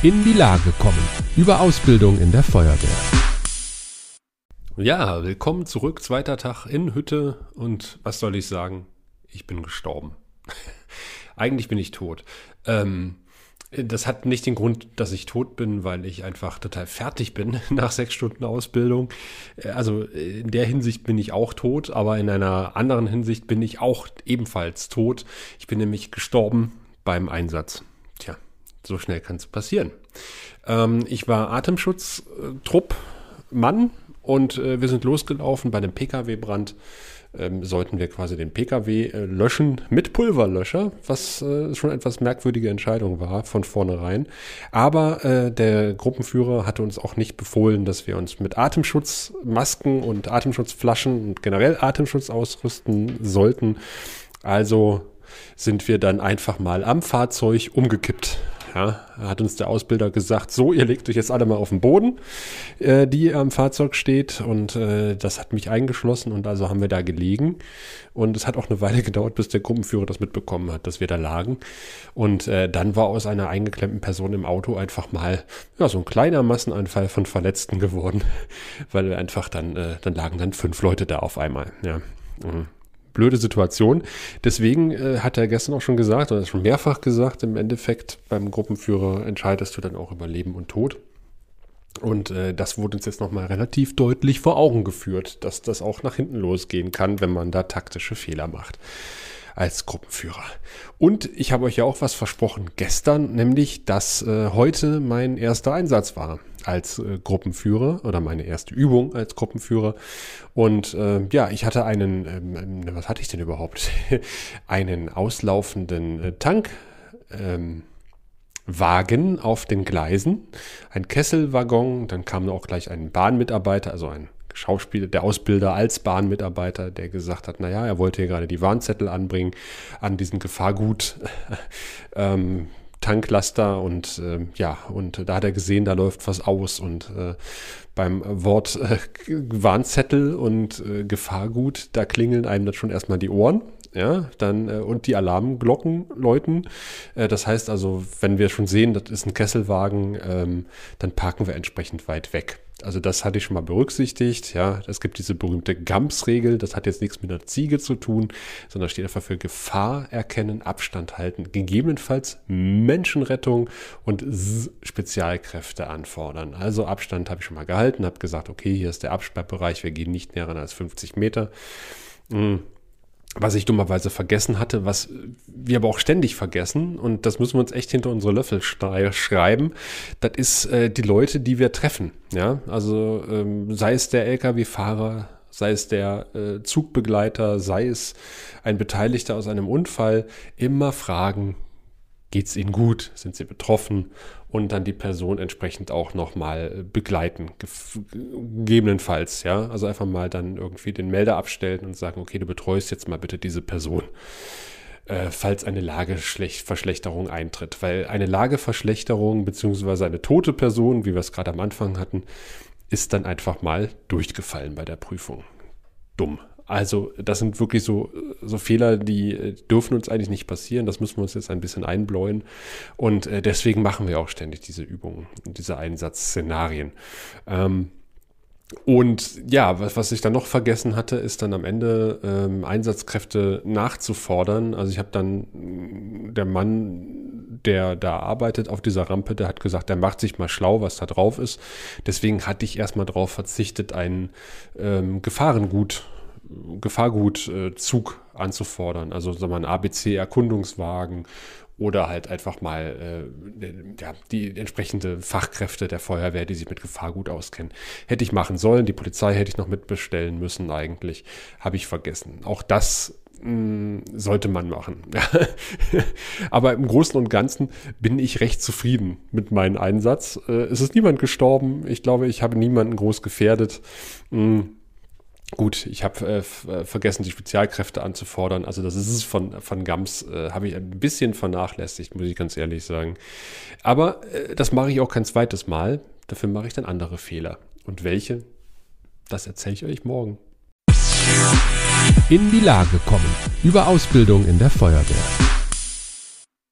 In die Lage kommen. Über Ausbildung in der Feuerwehr. Ja, willkommen zurück. Zweiter Tag in Hütte. Und was soll ich sagen? Ich bin gestorben. Eigentlich bin ich tot. Ähm, das hat nicht den Grund, dass ich tot bin, weil ich einfach total fertig bin nach sechs Stunden Ausbildung. Also in der Hinsicht bin ich auch tot, aber in einer anderen Hinsicht bin ich auch ebenfalls tot. Ich bin nämlich gestorben beim Einsatz. Tja, so schnell kann es passieren. Ähm, ich war Atemschutztrupp Mann und äh, wir sind losgelaufen bei einem Pkw-Brand ähm, sollten wir quasi den Pkw äh, löschen mit Pulverlöscher, was äh, schon etwas merkwürdige Entscheidung war von vornherein. Aber äh, der Gruppenführer hatte uns auch nicht befohlen, dass wir uns mit Atemschutzmasken und Atemschutzflaschen und generell Atemschutz ausrüsten sollten. Also sind wir dann einfach mal am Fahrzeug umgekippt ja, hat uns der Ausbilder gesagt, so, ihr legt euch jetzt alle mal auf den Boden, äh, die am Fahrzeug steht. Und äh, das hat mich eingeschlossen und also haben wir da gelegen. Und es hat auch eine Weile gedauert, bis der Gruppenführer das mitbekommen hat, dass wir da lagen. Und äh, dann war aus einer eingeklemmten Person im Auto einfach mal ja, so ein kleiner Massenanfall von Verletzten geworden, weil wir einfach dann, äh, dann lagen dann fünf Leute da auf einmal. Ja. Mhm blöde Situation. Deswegen äh, hat er gestern auch schon gesagt, oder schon mehrfach gesagt, im Endeffekt beim Gruppenführer entscheidest du dann auch über Leben und Tod. Und äh, das wurde uns jetzt nochmal relativ deutlich vor Augen geführt, dass das auch nach hinten losgehen kann, wenn man da taktische Fehler macht als Gruppenführer. Und ich habe euch ja auch was versprochen gestern, nämlich, dass äh, heute mein erster Einsatz war als äh, Gruppenführer oder meine erste Übung als Gruppenführer. Und äh, ja, ich hatte einen, ähm, ähm was hatte ich denn überhaupt? einen auslaufenden äh, Tank. Ähm, Wagen auf den Gleisen, ein Kesselwaggon, dann kam auch gleich ein Bahnmitarbeiter, also ein Schauspieler, der Ausbilder als Bahnmitarbeiter, der gesagt hat, naja, er wollte hier gerade die Warnzettel anbringen an diesem Gefahrgut. ähm, Tanklaster und äh, ja, und da hat er gesehen, da läuft was aus und äh, beim Wort äh, Warnzettel und äh, Gefahrgut, da klingeln einem dann schon erstmal die Ohren, ja, dann äh, und die Alarmglocken läuten. Äh, das heißt also, wenn wir schon sehen, das ist ein Kesselwagen, ähm, dann parken wir entsprechend weit weg. Also das hatte ich schon mal berücksichtigt. Ja, es gibt diese berühmte GAMS-Regel. Das hat jetzt nichts mit einer Ziege zu tun, sondern steht einfach für Gefahr erkennen, Abstand halten, gegebenenfalls Menschenrettung und Spezialkräfte anfordern. Also Abstand habe ich schon mal gehalten, habe gesagt, okay, hier ist der Absperrbereich, wir gehen nicht näher ran als 50 Meter. Hm was ich dummerweise vergessen hatte, was wir aber auch ständig vergessen, und das müssen wir uns echt hinter unsere Löffel schreiben, das ist äh, die Leute, die wir treffen. Ja, also ähm, sei es der Lkw-Fahrer, sei es der äh, Zugbegleiter, sei es ein Beteiligter aus einem Unfall, immer fragen, geht's ihnen gut, sind sie betroffen und dann die Person entsprechend auch nochmal begleiten, gegebenenfalls, ja. Also einfach mal dann irgendwie den Melder abstellen und sagen, okay, du betreust jetzt mal bitte diese Person, äh, falls eine Lageverschlechterung eintritt. Weil eine Lageverschlechterung beziehungsweise eine tote Person, wie wir es gerade am Anfang hatten, ist dann einfach mal durchgefallen bei der Prüfung. Dumm. Also das sind wirklich so, so Fehler, die äh, dürfen uns eigentlich nicht passieren. Das müssen wir uns jetzt ein bisschen einbläuen. Und äh, deswegen machen wir auch ständig diese Übungen, diese Einsatzszenarien. Ähm, und ja, was, was ich dann noch vergessen hatte, ist dann am Ende ähm, Einsatzkräfte nachzufordern. Also ich habe dann der Mann, der da arbeitet auf dieser Rampe, der hat gesagt, der macht sich mal schlau, was da drauf ist. Deswegen hatte ich erstmal darauf verzichtet, ein ähm, Gefahrengut Gefahrgutzug anzufordern. Also sagen wir ein ABC-Erkundungswagen oder halt einfach mal äh, ja, die entsprechende Fachkräfte der Feuerwehr, die sich mit Gefahrgut auskennen. Hätte ich machen sollen, die Polizei hätte ich noch mitbestellen müssen eigentlich, habe ich vergessen. Auch das mh, hm, sollte man machen. Aber im Großen und Ganzen bin ich recht zufrieden mit meinem Einsatz. Äh, es ist niemand gestorben. Ich glaube, ich habe niemanden groß gefährdet. Mh, hm, Gut, ich habe äh, äh, vergessen, die Spezialkräfte anzufordern. Also das ist es von, von GAMS, äh, habe ich ein bisschen vernachlässigt, muss ich ganz ehrlich sagen. Aber äh, das mache ich auch kein zweites Mal. Dafür mache ich dann andere Fehler. Und welche? Das erzähle ich euch morgen. In die Lage kommen. Über Ausbildung in der Feuerwehr.